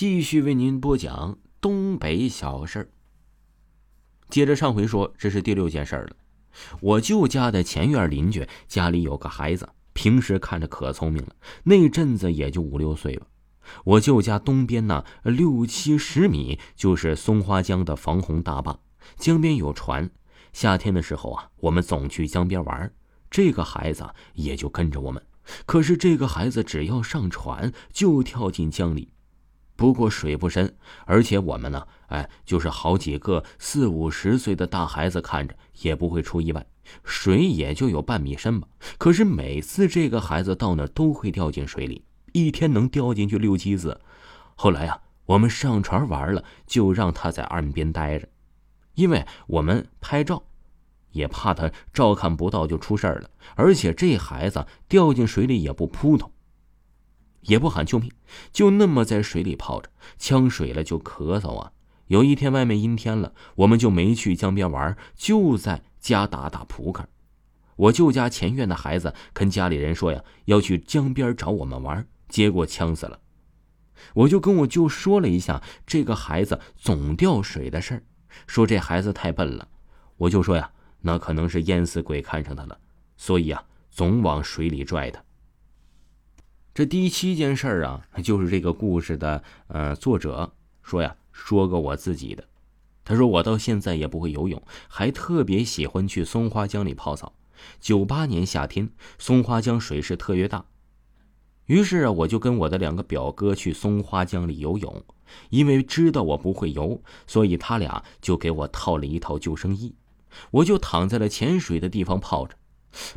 继续为您播讲东北小事儿。接着上回说，这是第六件事儿了。我舅家的前院邻居家里有个孩子，平时看着可聪明了，那阵子也就五六岁吧。我舅家东边呢，六七十米就是松花江的防洪大坝，江边有船。夏天的时候啊，我们总去江边玩，这个孩子也就跟着我们。可是这个孩子只要上船，就跳进江里。不过水不深，而且我们呢，哎，就是好几个四五十岁的大孩子，看着也不会出意外，水也就有半米深吧。可是每次这个孩子到那儿都会掉进水里，一天能掉进去六七次。后来啊，我们上船玩了，就让他在岸边待着，因为我们拍照，也怕他照看不到就出事儿了。而且这孩子掉进水里也不扑腾。也不喊救命，就那么在水里泡着，呛水了就咳嗽啊。有一天外面阴天了，我们就没去江边玩，就在家打打扑克。我舅家前院的孩子跟家里人说呀，要去江边找我们玩，结果呛死了。我就跟我舅说了一下这个孩子总掉水的事儿，说这孩子太笨了。我就说呀，那可能是淹死鬼看上他了，所以啊，总往水里拽他。这第七件事儿啊，就是这个故事的呃作者说呀，说个我自己的。他说我到现在也不会游泳，还特别喜欢去松花江里泡澡。九八年夏天，松花江水势特别大，于是啊，我就跟我的两个表哥去松花江里游泳。因为知道我不会游，所以他俩就给我套了一套救生衣，我就躺在了潜水的地方泡着。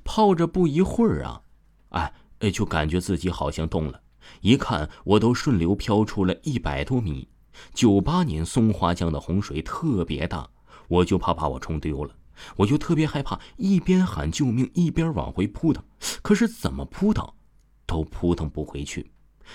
泡着不一会儿啊，哎。哎，就感觉自己好像动了，一看我都顺流漂出了一百多米。九八年松花江的洪水特别大，我就怕把我冲丢了，我就特别害怕，一边喊救命一边往回扑腾，可是怎么扑腾，都扑腾不回去。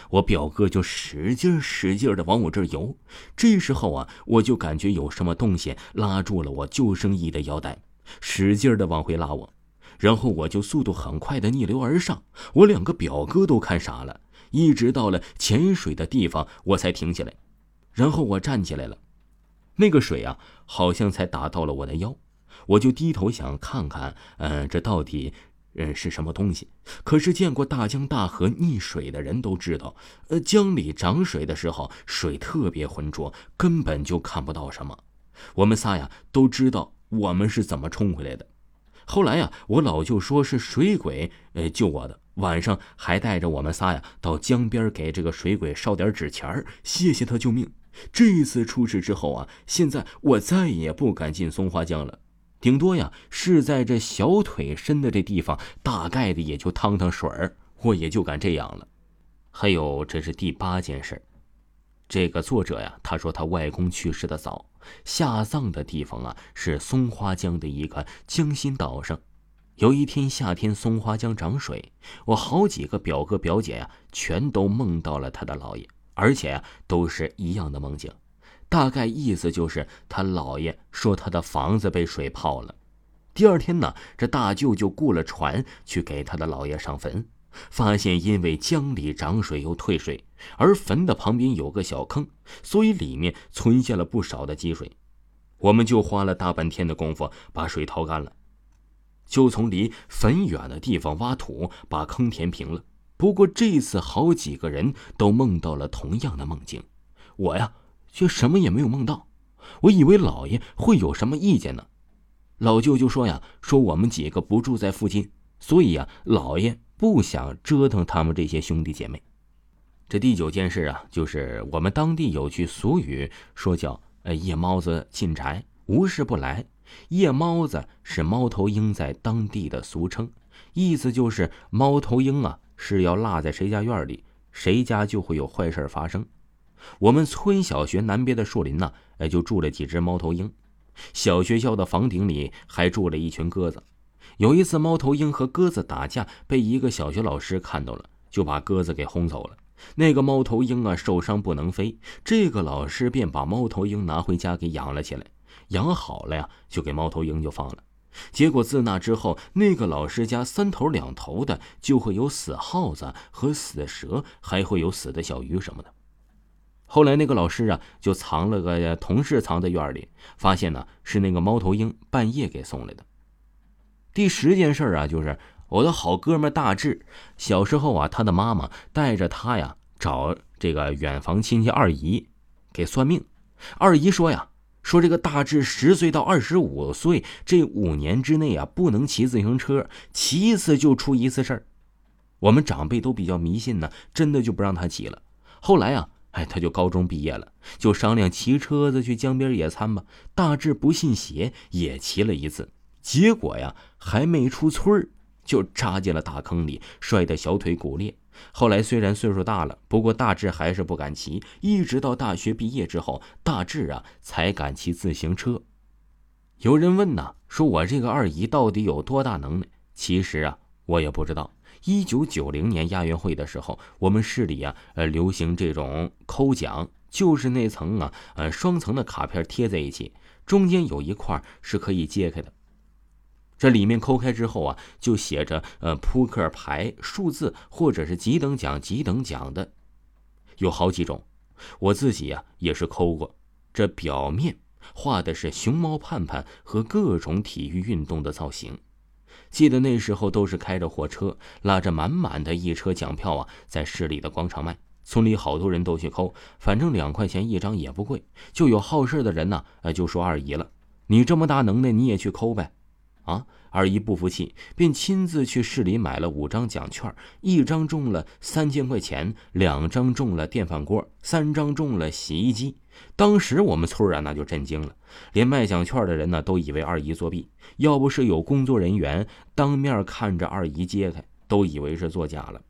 我表哥就使劲使劲的往我这儿游，这时候啊，我就感觉有什么东西拉住了我救生衣的腰带，使劲的往回拉我。然后我就速度很快的逆流而上，我两个表哥都看傻了。一直到了潜水的地方，我才停下来。然后我站起来了，那个水啊，好像才打到了我的腰。我就低头想看看，嗯，这到底，嗯，是什么东西？可是见过大江大河溺水的人都知道，呃，江里涨水的时候，水特别浑浊，根本就看不到什么。我们仨呀，都知道我们是怎么冲回来的。后来呀，我老舅说是水鬼，呃，救我的。晚上还带着我们仨呀，到江边给这个水鬼烧点纸钱谢谢他救命。这一次出事之后啊，现在我再也不敢进松花江了，顶多呀是在这小腿深的这地方，大概的也就趟趟水儿，我也就敢这样了。还有，这是第八件事。这个作者呀，他说他外公去世的早，下葬的地方啊是松花江的一个江心岛上。有一天夏天，松花江涨水，我好几个表哥表姐呀，全都梦到了他的姥爷，而且呀都是一样的梦境，大概意思就是他姥爷说他的房子被水泡了。第二天呢，这大舅就雇了船去给他的姥爷上坟。发现因为江里涨水又退水，而坟的旁边有个小坑，所以里面存下了不少的积水。我们就花了大半天的功夫把水掏干了，就从离坟远的地方挖土把坑填平了。不过这次好几个人都梦到了同样的梦境，我呀却什么也没有梦到。我以为老爷会有什么意见呢？老舅就说呀，说我们几个不住在附近，所以呀，老爷。不想折腾他们这些兄弟姐妹。这第九件事啊，就是我们当地有句俗语，说叫“呃夜猫子进宅，无事不来”。夜猫子是猫头鹰在当地的俗称，意思就是猫头鹰啊是要落在谁家院里，谁家就会有坏事发生。我们村小学南边的树林呢，哎就住了几只猫头鹰，小学校的房顶里还住了一群鸽子。有一次，猫头鹰和鸽子打架，被一个小学老师看到了，就把鸽子给轰走了。那个猫头鹰啊，受伤不能飞，这个老师便把猫头鹰拿回家给养了起来。养好了呀，就给猫头鹰就放了。结果自那之后，那个老师家三头两头的就会有死耗子和死蛇，还会有死的小鱼什么的。后来那个老师啊，就藏了个同事藏在院里，发现呢是那个猫头鹰半夜给送来的。第十件事啊，就是我的好哥们大志，小时候啊，他的妈妈带着他呀找这个远房亲戚二姨给算命。二姨说呀，说这个大志十岁到二十五岁这五年之内啊，不能骑自行车，骑一次就出一次事儿。我们长辈都比较迷信呢，真的就不让他骑了。后来啊。哎，他就高中毕业了，就商量骑车子去江边野餐吧。大志不信邪，也骑了一次，结果呀，还没出村儿，就扎进了大坑里，摔得小腿骨裂。后来虽然岁数大了，不过大志还是不敢骑，一直到大学毕业之后，大志啊才敢骑自行车。有人问呐，说我这个二姨到底有多大能耐？其实啊，我也不知道。一九九零年亚运会的时候，我们市里啊，呃，流行这种抠奖，就是那层啊，呃，双层的卡片贴在一起，中间有一块是可以揭开的。这里面抠开之后啊，就写着呃扑克牌、数字或者是几等奖、几等奖的，有好几种。我自己呀也是抠过，这表面画的是熊猫盼盼和各种体育运动的造型。记得那时候都是开着货车，拉着满满的一车奖票啊，在市里的广场卖。村里好多人都去抠，反正两块钱一张也不贵。就有好事的人呢，呃，就说二姨了：“你这么大能耐，你也去抠呗。”啊，二姨不服气，便亲自去市里买了五张奖券，一张中了三千块钱，两张中了电饭锅，三张中了洗衣机。当时我们村啊，那就震惊了，连卖奖券的人呢，都以为二姨作弊。要不是有工作人员当面看着二姨揭开，都以为是作假了。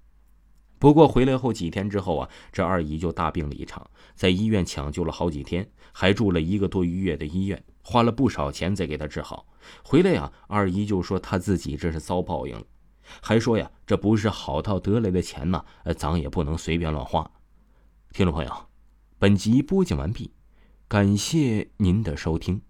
不过回来后几天之后啊，这二姨就大病了一场，在医院抢救了好几天，还住了一个多月的医院，花了不少钱才给她治好。回来呀，二姨就说她自己这是遭报应了，还说呀，这不是好到得来的钱呐，咱也不能随便乱花。听众朋友。本集播讲完毕，感谢您的收听。